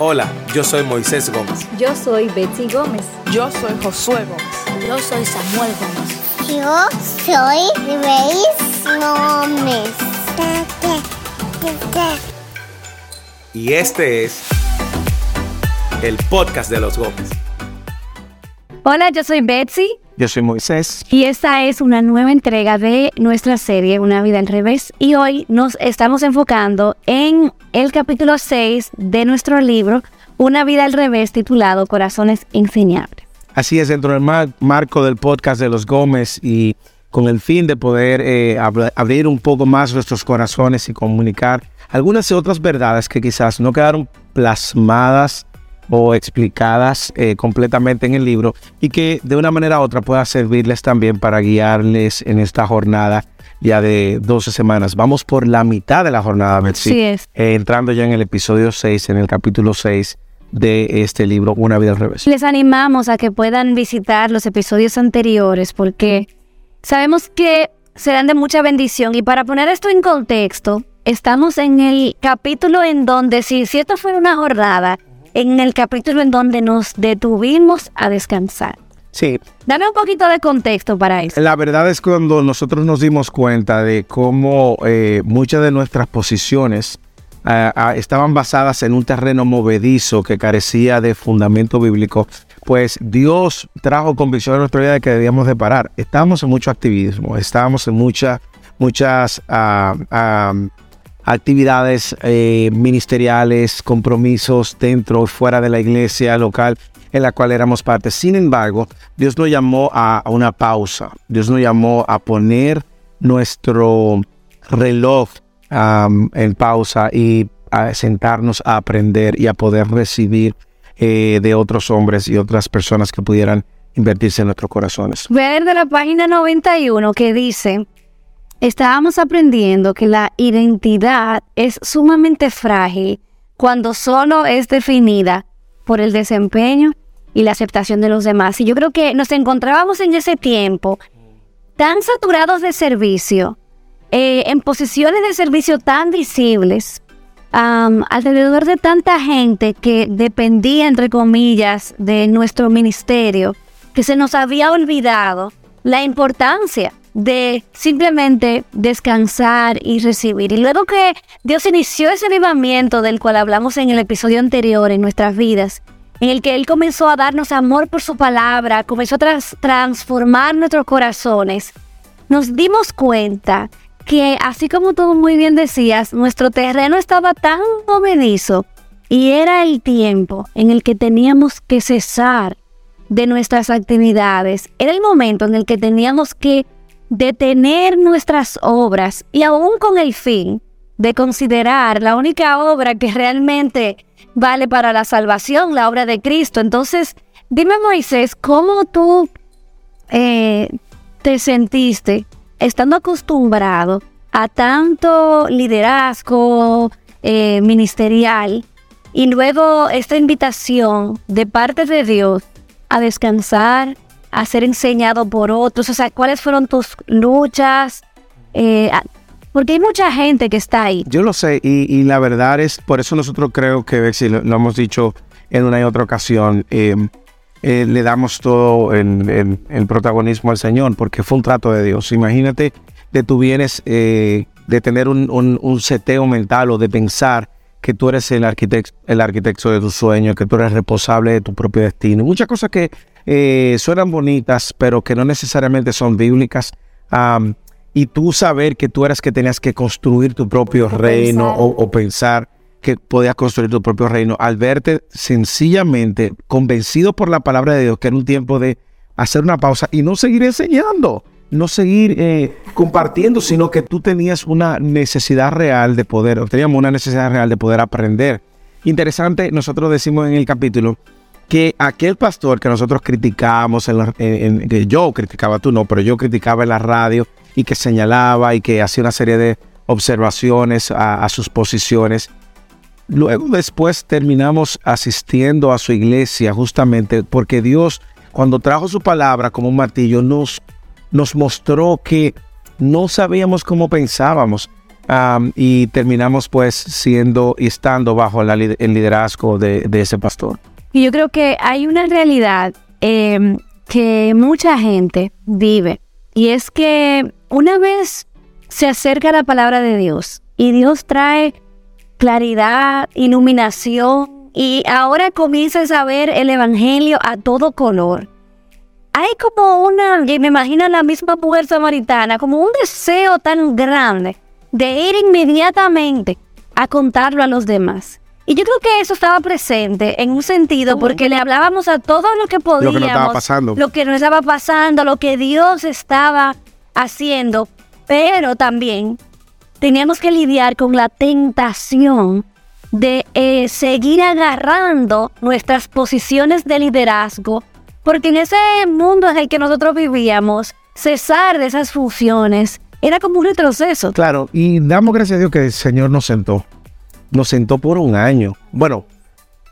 Hola, yo soy Moisés Gómez. Yo soy Betsy Gómez. Yo soy Josué Gómez. Yo soy Samuel Gómez. Yo soy Grace Gómez. Y este es el podcast de los Gómez. Hola, yo soy Betsy. Yo soy Moisés. Y esta es una nueva entrega de nuestra serie Una vida al revés. Y hoy nos estamos enfocando en el capítulo 6 de nuestro libro Una vida al revés titulado Corazones Enseñables. Así es, dentro del mar marco del podcast de los Gómez y con el fin de poder eh, abrir un poco más nuestros corazones y comunicar algunas otras verdades que quizás no quedaron plasmadas o explicadas eh, completamente en el libro y que de una manera u otra pueda servirles también para guiarles en esta jornada ya de 12 semanas. Vamos por la mitad de la jornada, Betsy. Sí es. Eh, entrando ya en el episodio 6, en el capítulo 6 de este libro, Una vida al revés. Les animamos a que puedan visitar los episodios anteriores porque sabemos que serán de mucha bendición y para poner esto en contexto, estamos en el capítulo en donde si, si esto fuera una jornada, en el capítulo en donde nos detuvimos a descansar. Sí. Dame un poquito de contexto para eso. La verdad es cuando nosotros nos dimos cuenta de cómo eh, muchas de nuestras posiciones uh, uh, estaban basadas en un terreno movedizo que carecía de fundamento bíblico, pues Dios trajo convicción a nuestra vida de que debíamos de parar. Estábamos en mucho activismo, estábamos en mucha, muchas uh, actividades eh, ministeriales, compromisos dentro y fuera de la iglesia local en la cual éramos parte. Sin embargo, Dios nos llamó a, una pausa. Dios nos llamó a poner nuestro reloj en pausa y a sentarnos a aprender y a poder recibir eh, de otros hombres y otras personas que pudieran invertirse en nuestros corazones. Ver de la página 91 que dice, estábamos aprendiendo que la identidad es sumamente frágil cuando solo es definida por el desempeño y la aceptación de los demás. Y yo creo que nos encontrábamos en ese tiempo tan saturados de servicio, eh, en posiciones de servicio tan visibles, alrededor de tanta gente que dependía, entre comillas, de nuestro ministerio, que se nos había olvidado la importancia de simplemente descansar y recibir. Y luego que Dios inició ese avivamiento del cual hablamos en el episodio anterior en nuestras vidas, en el que Él comenzó a darnos amor por su palabra, comenzó a trans transformar nuestros corazones, nos dimos cuenta que, así como tú muy bien decías, nuestro terreno estaba tan movedizo y era el tiempo en el que teníamos que cesar de nuestras actividades. Era el momento en el que teníamos que detener nuestras obras y aún con el fin de considerar la única obra que realmente vale para la salvación, la obra de Cristo. Entonces, dime Moisés, ¿cómo tú eh, te sentiste estando acostumbrado a tanto liderazgo eh, ministerial y luego esta invitación de parte de Dios a descansar, a ser enseñado por otros? O sea, ¿cuáles fueron tus luchas? Eh, porque hay mucha gente que está ahí. Yo lo sé y, la verdad es, por eso nosotros creo que, Bexy, lo, hemos dicho en una y otra ocasión, eh, eh, le damos todo el, el, protagonismo al Señor, porque fue un trato de Dios. Imagínate de tú vienes eh, de tener un, un, un, seteo mental o de pensar que tú eres el arquitecto, el arquitecto de tu sueño, que tú eres responsable de tu propio destino. Muchas cosas que eh, suenan bonitas, pero que no necesariamente son bíblicas. Um, y tú saber que tú eras que tenías que construir tu propio o reino o, o, pensar que podías construir tu propio reino, al verte sencillamente convencido por la palabra de Dios que era un tiempo de hacer una pausa y no seguir enseñando, no seguir eh, compartiendo, sino que tú tenías una necesidad real de poder, o teníamos una necesidad real de poder aprender. Interesante, nosotros decimos en el capítulo que aquel pastor que nosotros en, que yo criticaba, tú no, pero yo criticaba en la radio y que señalaba y que hacía una serie de observaciones a, sus posiciones. Luego después terminamos asistiendo a su iglesia justamente porque Dios cuando trajo su palabra como un martillo nos, nos mostró que no sabíamos cómo pensábamos. am, y terminamos pues siendo y estando bajo el liderazgo de, de ese pastor. Y yo creo que hay una realidad eh, que mucha gente vive. Y es que una vez se acerca la palabra de Dios y Dios trae claridad, iluminación y ahora comienzas a ver el Evangelio a todo color. Hay como una, me imagino la misma mujer samaritana, como un deseo tan grande de ir inmediatamente a contarlo a los demás. Y yo creo que eso estaba presente en un sentido porque le hablábamos a todo lo que podíamos, Lo que nos estaba pasando. lo que nos estaba pasando, lo que Dios estaba haciendo, pero también teníamos que lidiar con la tentación de eh, seguir agarrando nuestras posiciones de liderazgo, porque en ese mundo en el que nosotros vivíamos, cesar de esas funciones era como un retroceso. Claro, y damos gracias a Dios que el Señor nos sentó. Nos sentó por un año. Bueno,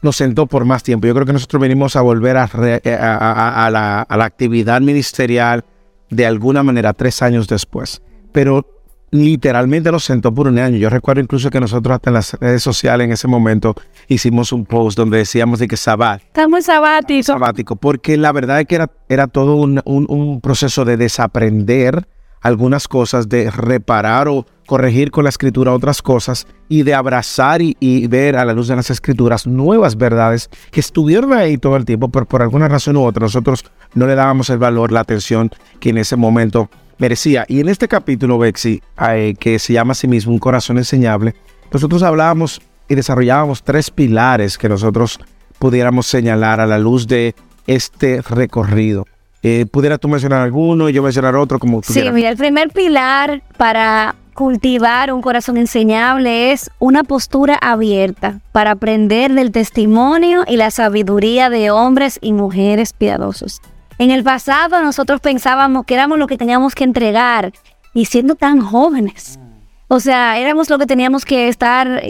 nos sentó por más tiempo. Yo creo que nosotros venimos a volver a, re- a- a- a la, actividad ministerial de alguna manera tres años después. Pero literalmente nos sentó por un año. Yo recuerdo incluso que nosotros hasta en las redes sociales en ese momento hicimos un post donde decíamos de que Sabbat, Estamos sabáticos. sabático, porque la verdad es que era, era todo un, un- un proceso de desaprender algunas cosas, de reparar o corregir con la escritura otras cosas y de abrazar y, y ver a la luz de las escrituras nuevas verdades que estuvieron ahí todo el tiempo, pero por alguna razón u otra nosotros no le dábamos el valor, la atención que en ese momento merecía. Y en este capítulo, Bexi, eh, que se llama a sí mismo Un corazón enseñable, nosotros hablábamos y desarrollábamos tres pilares que nosotros pudiéramos señalar a la luz de este recorrido. Eh, ¿Pudiera tú mencionar alguno y yo mencionar otro como tú Sí, quieras? mira, el primer pilar para cultivar un corazón enseñable es una postura abierta para aprender del testimonio y la sabiduría de hombres y mujeres piadosos. En el pasado nosotros pensábamos que éramos lo que teníamos que entregar y siendo tan jóvenes. O sea, éramos lo que teníamos que estar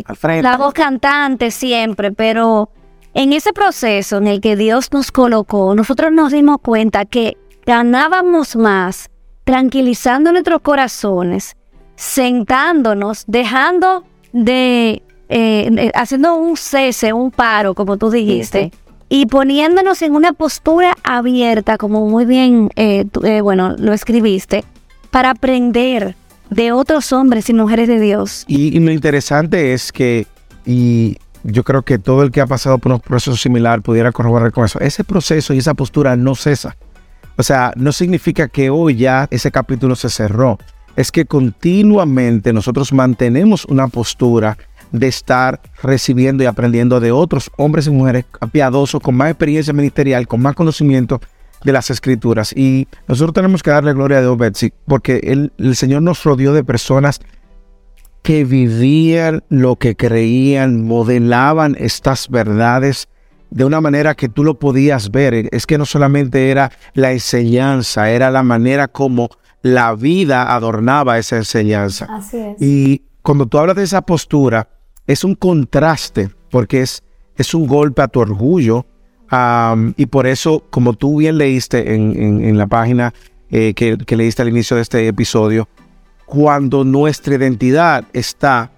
la voz cantante siempre, pero en ese proceso en el que Dios nos colocó, nosotros nos dimos cuenta que ganábamos más tranquilizando nuestros corazones, sentándonos, dejando de, eh, haciendo un cese, un paro, como tú dijiste, y poniéndonos en una postura abierta, como muy bien, eh, tú- eh, bueno, lo escribiste, para aprender de otros hombres y mujeres de Dios. Y, y lo interesante es que, y yo creo que todo el que ha pasado por un proceso similar pudiera corroborar con eso, ese proceso y esa postura no cesa. O sea, no significa que hoy ya ese capítulo se cerró. Es que continuamente nosotros mantenemos una postura de estar recibiendo y aprendiendo de otros hombres y mujeres piadosos con más experiencia ministerial, con más conocimiento de las escrituras. Y nosotros tenemos que darle gloria a Dios, Betsy, porque el, el Señor nos rodeó de personas que vivían lo que creían, modelaban estas verdades de una manera que tú lo podías ver. Es que no solamente era la enseñanza, era la manera como la vida adornaba esa enseñanza. Así es. Y cuando tú hablas de esa postura, es un contraste, porque es, es un golpe a tu orgullo. y por eso, como tú bien leíste en, en- en la página eh, que, que leíste al inicio de este episodio, cuando nuestra identidad está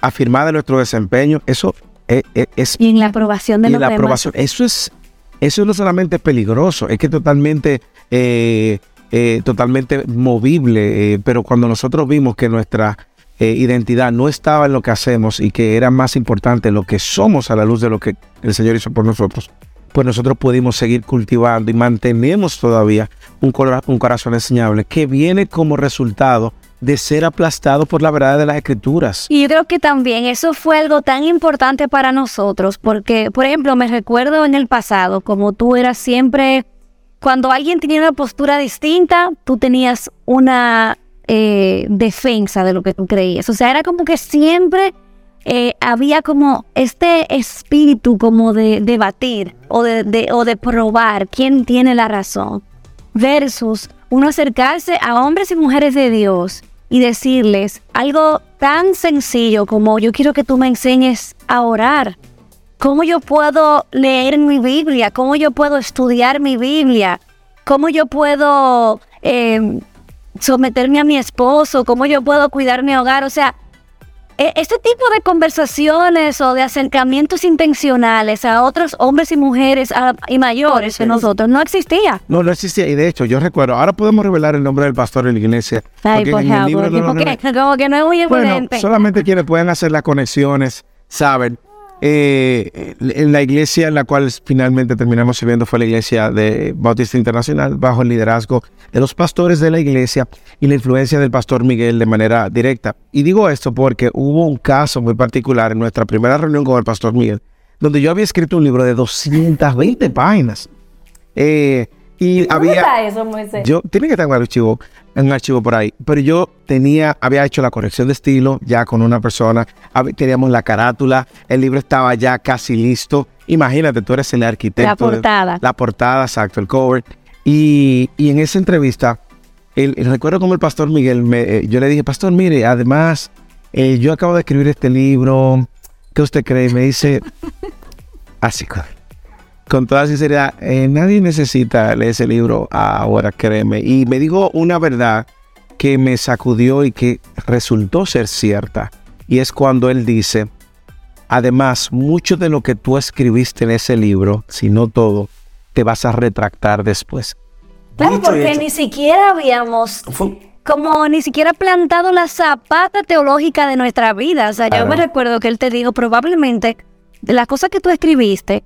afirmada en nuestro desempeño, eso e- e- es, Y en la aprobación de y los la demás. aprobación. Eso es, eso no solamente peligroso, es que totalmente, eh, eh, totalmente movible. eh, pero cuando nosotros vimos que nuestra eh, identidad no estaba en lo que hacemos y que era más importante lo que somos a la luz de lo que el Señor hizo por nosotros, pues nosotros pudimos seguir cultivando y mantenemos todavía un, un corazón enseñable que viene como resultado de ser aplastado por la verdad de las escrituras. Y yo creo que también eso fue algo tan importante para nosotros, porque, por ejemplo, me recuerdo en el pasado, como tú eras siempre, cuando alguien tenía una postura distinta, tú tenías una eh, defensa de lo que tú creías. O sea, era como que siempre eh, había como este espíritu como de debatir o de, de- o de probar quién tiene la razón, versus uno acercarse a hombres y mujeres de Dios y decirles algo tan sencillo como yo quiero que tú me enseñes a orar. ¿Cómo yo puedo leer mi Biblia? ¿Cómo yo puedo estudiar mi Biblia? ¿Cómo yo puedo eh, someterme a mi esposo? ¿Cómo yo puedo cuidar mi hogar? O sea, e- este tipo de conversaciones o de acercamientos intencionales a otros hombres y mujeres a- y mayores que nosotros no existía. No, no existía. Y de hecho, yo recuerdo, ahora podemos revelar el nombre del pastor en la iglesia. Ay, porque por favor, como que no es muy Bueno, evidente. solamente quienes pueden hacer las conexiones saben. Eh, en la iglesia en la cual finalmente terminamos sirviendo fue la iglesia de Bautista Internacional bajo el liderazgo de los pastores de la iglesia y la influencia del pastor Miguel de manera directa. Y digo esto porque hubo un caso muy particular en nuestra primera reunión con el pastor Miguel, donde yo había escrito un libro de 220 páginas. Eh, y había... eso, Moisés? Yo, tiene que estar en un archivo, un archivo por ahí. Pero yo tenía, había hecho la corrección de estilo ya con una persona. Teníamos la carátula, el libro estaba ya casi listo. Imagínate, tú eres el arquitecto. La de- portada. la portada, exacto, el cover. Y, y en esa entrevista, el, el- recuerdo como el pastor Miguel, me, eh, yo le dije, pastor, mire, además, eh, yo acabo de escribir este libro. ¿Qué usted cree? Y me dice, así, con- con toda sinceridad, eh, nadie necesita leer ese libro ahora, créeme. Y me dijo una verdad que me sacudió y que resultó ser cierta. Y es cuando él dice, además, mucho de lo que tú escribiste en ese libro, si no todo, te vas a retractar después. Claro, porque ni siquiera habíamos Fue- como ni siquiera plantado la zapata teológica de nuestra vida. O sea, yo me recuerdo que él te dijo, probablemente, de las cosas que tú escribiste,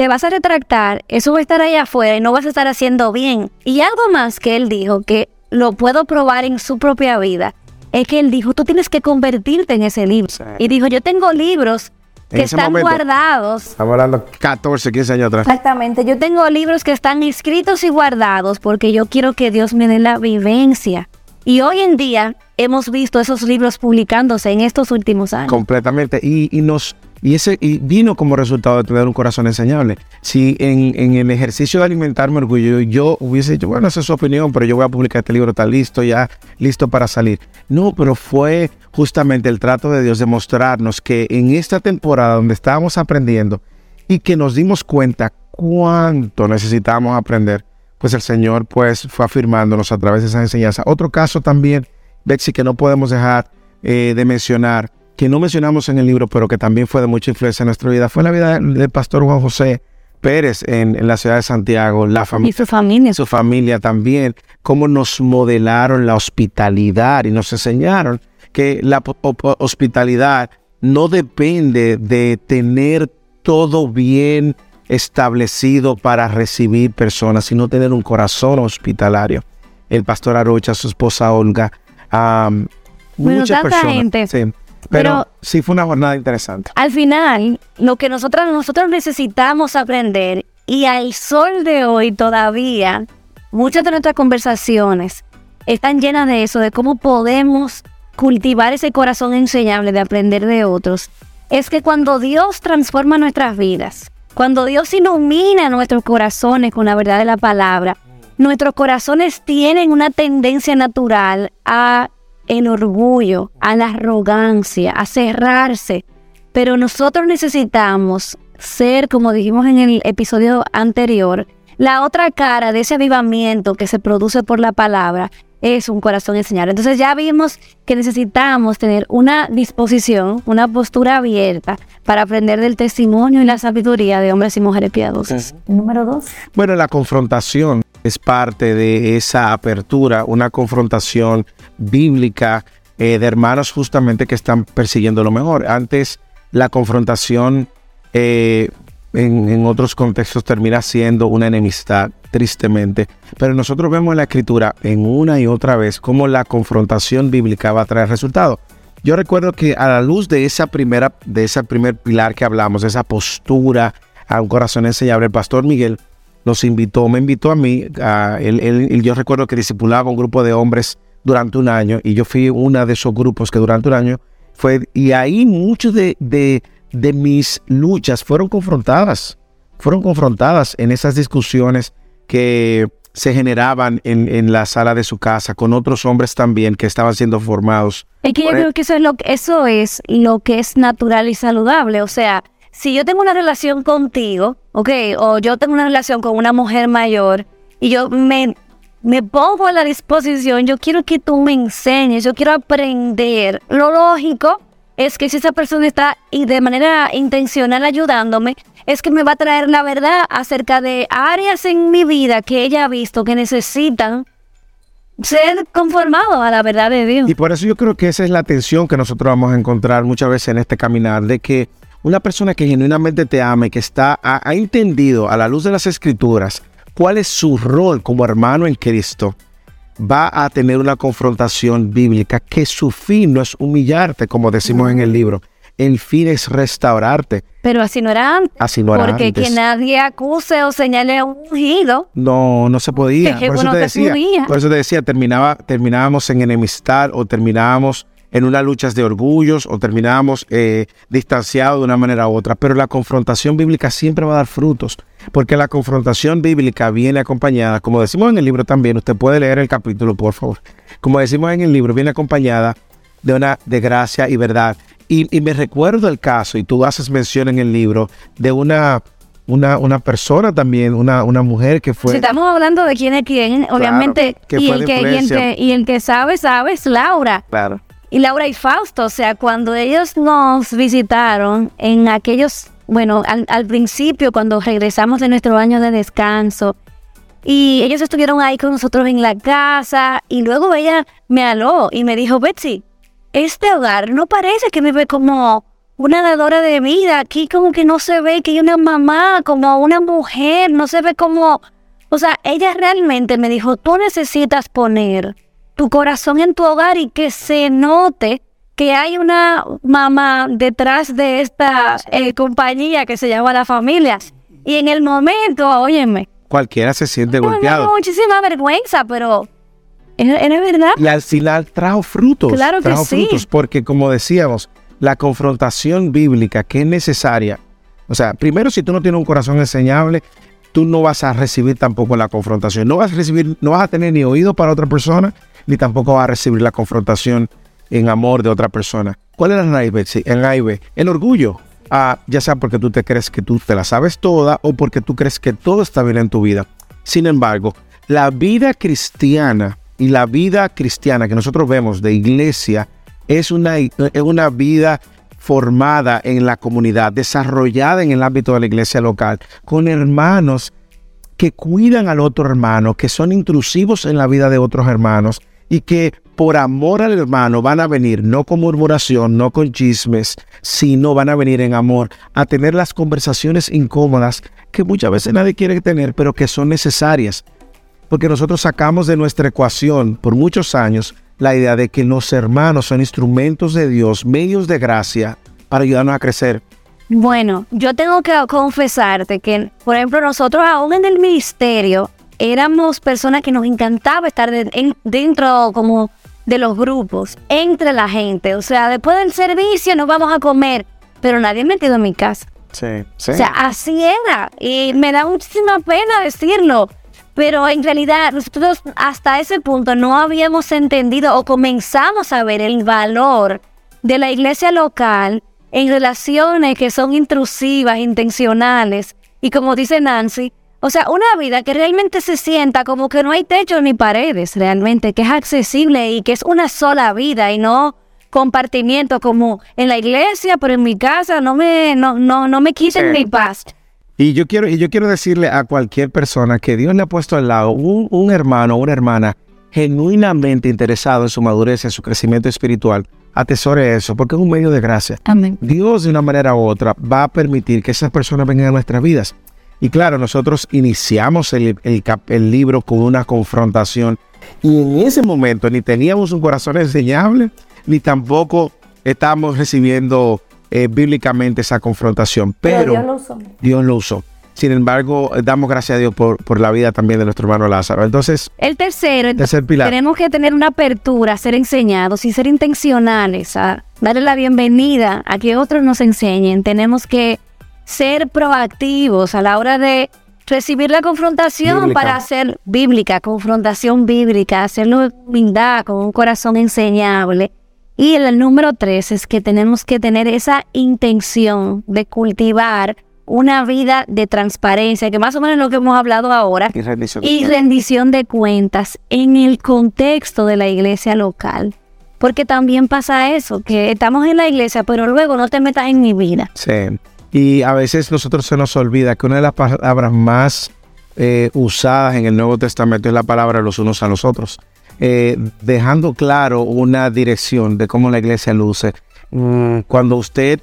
te vas a retractar, eso va a estar ahí afuera y no vas a estar haciendo bien. Y algo más que él dijo, que lo puedo probar en su propia vida, es que él dijo, tú tienes que convertirte en ese libro. Sí. Y dijo, yo tengo libros que están momento. guardados Estamos hablando 14, 15 años atrás. Exactamente, yo tengo libros que están escritos y guardados porque yo quiero que Dios me dé la vivencia. Y hoy en día hemos visto esos libros publicándose en estos últimos años. Completamente. Y, y nos y ese y vino como resultado de tener un corazón enseñable. Si en, en el ejercicio de alimentarme orgullo yo hubiese dicho, bueno, esa es su opinión, pero yo voy a publicar este libro, está listo, ya listo para salir. No, pero fue justamente el trato de Dios de mostrarnos que en esta temporada donde estábamos aprendiendo y que nos dimos cuenta cuánto necesitábamos aprender, pues el Señor pues fue afirmándonos a través de esa enseñanza. Otro caso también, Betsy, que no podemos dejar eh, de mencionar, que no mencionamos en el libro, pero que también fue de mucha influencia en nuestra vida, fue la vida del pastor Juan José Pérez en, en la ciudad de Santiago, la Y familia su familia. su familia también, cómo nos modelaron la hospitalidad y nos enseñaron que la hospitalidad no depende de tener todo bien establecido para recibir personas, sino tener un corazón hospitalario. El pastor Arocha, su esposa Olga, Bueno, muchas tanta personas. gente. sí. Pero, Pero- sí fue una jornada interesante. Al final, lo que nosotros, nosotros necesitamos aprender, y al sol de hoy todavía, muchas de nuestras conversaciones están llenas de eso, de cómo podemos cultivar ese corazón enseñable de aprender de otros, es que cuando Dios transforma nuestras vidas, cuando Dios ilumina nuestros corazones con la verdad de la palabra, nuestros corazones tienen una tendencia natural a el orgullo, a la arrogancia, a cerrarse. Pero nosotros necesitamos ser, como dijimos en el episodio anterior, la otra cara de ese avivamiento que se produce por la palabra es un corazón enseñado. Entonces ya vimos que necesitamos tener una disposición, una postura abierta para aprender del testimonio y la sabiduría de hombres y mujeres piadosos. Número dos. Bueno, la confrontación es parte de esa apertura, una confrontación bíblica eh, de hermanos justamente que están persiguiendo lo mejor. Antes la confrontación eh, en, otros contextos termina siendo una enemistad, tristemente. Pero nosotros vemos en la escritura en una y otra vez cómo la confrontación bíblica va a traer resultados. Yo recuerdo que a la luz de esa primera, de ese primer pilar que hablamos, esa postura a un corazón enseñable, el pastor Miguel nos invitó, me invitó a mí, él- yo recuerdo que discipulaba un grupo de hombres durante un año y yo fui una de esos grupos que durante un año fue, y ahí muchos de, de, de mis luchas fueron confrontadas, fueron confrontadas en esas discusiones que se generaban en, en la sala de su casa con otros hombres también que estaban siendo formados. Es que yo Por e- creo que eso es, lo, eso es lo que es natural y saludable. O sea, si yo tengo una relación contigo, ¿ok? O yo tengo una relación con una mujer mayor y yo me, me pongo a la disposición, yo quiero que tú me enseñes, yo quiero aprender. Lo lógico es que si esa persona está y de manera intencional ayudándome, es que me va a traer la verdad acerca de áreas en mi vida que ella ha visto que necesitan ser conformados a la verdad de Dios. Y por eso yo creo que esa es la tensión que nosotros vamos a encontrar muchas veces en este caminar, de que una persona que genuinamente te ama y que está, ha, ha entendido a la luz de las escrituras cuál es su rol como hermano en Cristo, va a tener una confrontación bíblica que su fin no es humillarte, como decimos en el libro. El fin es restaurarte. Pero así no era antes. Así no era Porque antes. que nadie acuse o señale a un ungido. No, no se podía. Por eso te decía, por eso te decía, terminaba, terminábamos en enemistad o terminábamos en unas luchas de orgullos o terminábamos eh, distanciados de una manera u otra. Pero la confrontación bíblica siempre va a dar frutos, porque la confrontación bíblica viene acompañada, como decimos en el libro también, usted puede leer el capítulo, por favor. Como decimos en el libro, viene acompañada de una de gracia y verdad. Y, y me recuerdo el caso, y tú haces mención en el libro, de una, una, una persona también, una, una mujer que fue... si estamos hablando de quién es quién, obviamente, que y, el que, y, el que, y el que sabe, sabe es Laura. Claro. Y Laura y Fausto, o sea, cuando ellos nos visitaron en aquellos, bueno, al, principio, cuando regresamos de nuestro año de descanso, y ellos estuvieron ahí con nosotros en la casa, y luego ella me aló y me dijo, Betsy, este hogar no parece que me ve como una dadora de vida, aquí como que no se ve que hay una mamá, como una mujer, no se ve como... O sea, ella realmente me dijo, tú necesitas poner tu corazón en tu hogar y que se note que hay una mamá detrás de esta eh, compañía que se llama La Familia. Y en el momento, óyeme, Cualquiera se siente dio golpeado. muchísima vergüenza, pero era, verdad. Y al final trajo frutos. Claro que trajo sí. frutos, porque como decíamos, la confrontación bíblica que es necesaria. O sea, primero, si tú no tienes un corazón enseñable, tú no vas a recibir tampoco la confrontación. No vas a recibir, no vas a tener ni oído para otra persona, ni tampoco vas a recibir la confrontación en amor de otra persona. ¿Cuál es la A y B. El orgullo. Ah, ya sea porque tú te crees que tú te la sabes toda o porque tú crees que todo está bien en tu vida. Sin embargo, la vida cristiana y la vida cristiana que nosotros vemos de iglesia es una, es una vida formada en la comunidad, desarrollada en el ámbito de la iglesia local, con hermanos que cuidan al otro hermano, que son intrusivos en la vida de otros hermanos y que por amor al hermano van a venir, no con murmuración, no con chismes, sino van a venir en amor a tener las conversaciones incómodas que muchas veces nadie quiere tener, pero que son necesarias. Porque nosotros sacamos de nuestra ecuación por muchos años la idea de que los hermanos son instrumentos de Dios, medios de gracia para ayudarnos a crecer. Bueno, yo tengo que confesarte que, por ejemplo, nosotros aún en el ministerio éramos personas que nos encantaba estar de- en- dentro como de los grupos, entre la gente. O sea, después del servicio nos vamos a comer, pero nadie metido en mi casa. Sí, sí. O sea, así era. Y me da muchísima pena decirlo. Pero en realidad nosotros hasta ese punto no habíamos entendido o comenzamos a ver el valor de la iglesia local en relaciones que son intrusivas, intencionales. Y como dice Nancy, o sea, una vida que realmente se sienta como que no hay techo ni paredes, realmente, que es accesible y que es una sola vida y no compartimiento como en la iglesia, pero en mi casa no me, no, no, no me quiten Sí. mi paz. Y yo quiero, y yo quiero decirle a cualquier persona que Dios le ha puesto al lado un, un hermano o una hermana genuinamente interesado en su madurez, en su crecimiento espiritual, atesore eso, porque es un medio de gracia. Amén. Dios de una manera u otra va a permitir que esas personas vengan a nuestras vidas. Y claro, nosotros iniciamos el, el el libro con una confrontación y en ese momento ni teníamos un corazón enseñable, ni tampoco estábamos recibiendo eh, bíblicamente esa confrontación. Pero, Dios lo usó. Sin embargo, damos gracias a Dios por, por la vida también de nuestro hermano Lázaro. Entonces, El tercero, tercer pilar. tenemos que tener una apertura, ser enseñados y ser intencionales, a darle la bienvenida a que otros nos enseñen. Tenemos que ser proactivos a la hora de recibir la confrontación Bíblica. para hacer bíblica, confrontación bíblica, hacerlo en humildad, con un corazón enseñable. Y el número tres es que tenemos que tener esa intención de cultivar una vida de transparencia, que más o menos es lo que hemos hablado ahora, Y rendición. y rendición de cuentas en el contexto de la iglesia local. Porque también pasa eso, que estamos en la iglesia, pero luego no te metas en mi vida. Sí. Y a veces nosotros se nos olvida que una de las palabras más eh, usadas en el Nuevo Testamento es la palabra los unos a los otros. Eh, dejando claro una dirección de cómo la iglesia luce. Mm, cuando usted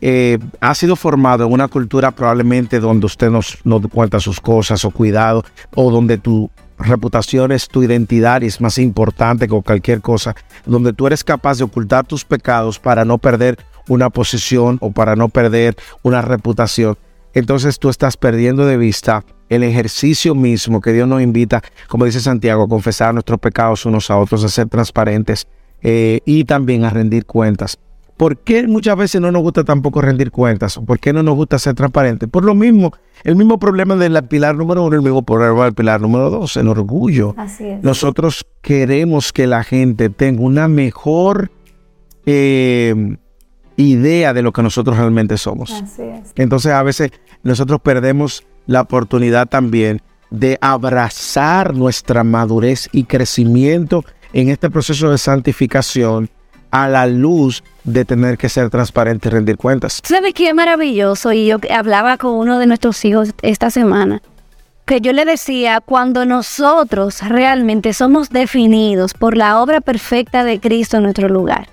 eh, ha sido formado en una cultura probablemente donde usted no, cuenta sus cosas o cuidado, o donde tu reputación es tu identidad y es más importante que cualquier cosa, donde tú eres capaz de ocultar tus pecados para no perder una posición o para no perder una reputación, entonces tú estás perdiendo de vista el ejercicio mismo que Dios nos invita, como dice Santiago, a confesar nuestros pecados unos a otros, a ser transparentes eh, y también a rendir cuentas. ¿Por qué muchas veces no nos gusta tampoco rendir cuentas? ¿Por qué no nos gusta ser transparentes? Por lo mismo, el mismo problema del pilar número uno, el mismo problema del pilar número dos, el orgullo. Así es. Nosotros queremos que la gente tenga una mejor eh, idea de lo que nosotros realmente somos. Así es. Entonces a veces nosotros perdemos la oportunidad también de abrazar nuestra madurez y crecimiento en este proceso de santificación a la luz de tener que ser transparente y rendir cuentas. ¿Sabes qué maravilloso? Y yo hablaba con uno de nuestros hijos esta semana, que yo le decía, cuando nosotros realmente somos definidos por la obra perfecta de Cristo en nuestro lugar,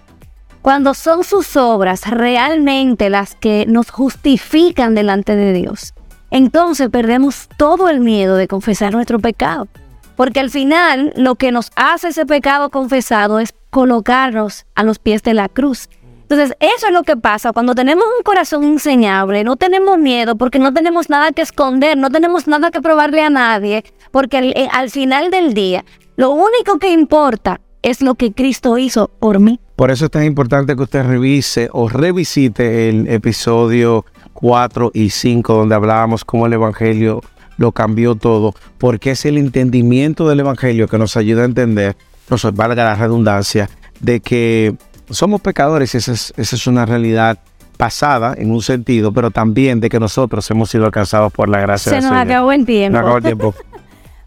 cuando son sus obras realmente las que nos justifican delante de Dios, entonces perdemos todo el miedo de confesar nuestro pecado. Porque al final lo que nos hace ese pecado confesado es colocarnos a los pies de la cruz. Entonces, eso es lo que pasa cuando tenemos un corazón enseñable, no tenemos miedo porque no tenemos nada que esconder, no tenemos nada que probarle a nadie, porque al, eh, al final del día, lo único que importa es lo que Cristo hizo por mí. Por eso es tan importante que usted revise o revisite el episodio 4 y 5 donde hablábamos cómo el Evangelio lo cambió todo, porque es el entendimiento del Evangelio que nos ayuda a entender, nos valga la redundancia, de que somos pecadores y esa es, esa es una realidad pasada en un sentido, pero también de que nosotros hemos sido alcanzados por la gracia Se del nos Señor. acabó el tiempo. Nos acabó el tiempo.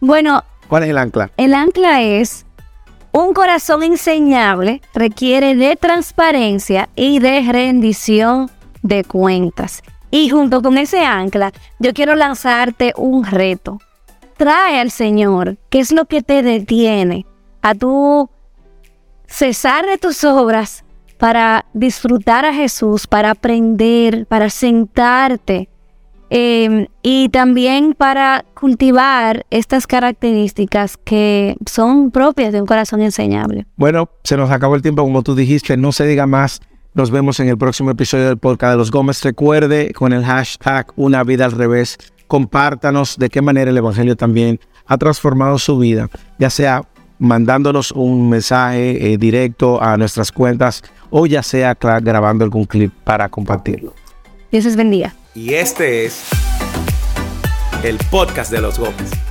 Bueno, ¿Cuál es el ancla? el ancla es un corazón enseñable requiere de transparencia y de rendición de cuentas. Y junto con ese ancla, yo quiero lanzarte un reto. Trae al Señor, ¿qué es lo que te detiene a tu cesar de tus obras para disfrutar a Jesús, para aprender, para sentarte eh, y también para cultivar estas características que son propias de un corazón enseñable. Bueno, se nos acabó el tiempo, como tú dijiste, no se diga más. Nos vemos en el próximo episodio del podcast de los Gómez. Recuerde con el hashtag Una vida al revés. Compártanos de qué manera el Evangelio también ha transformado su vida, ya sea mandándonos un mensaje eh, directo a nuestras cuentas o ya sea grabando algún clip para compartirlo. Dios les bendiga. Y este es el podcast de los Gómez.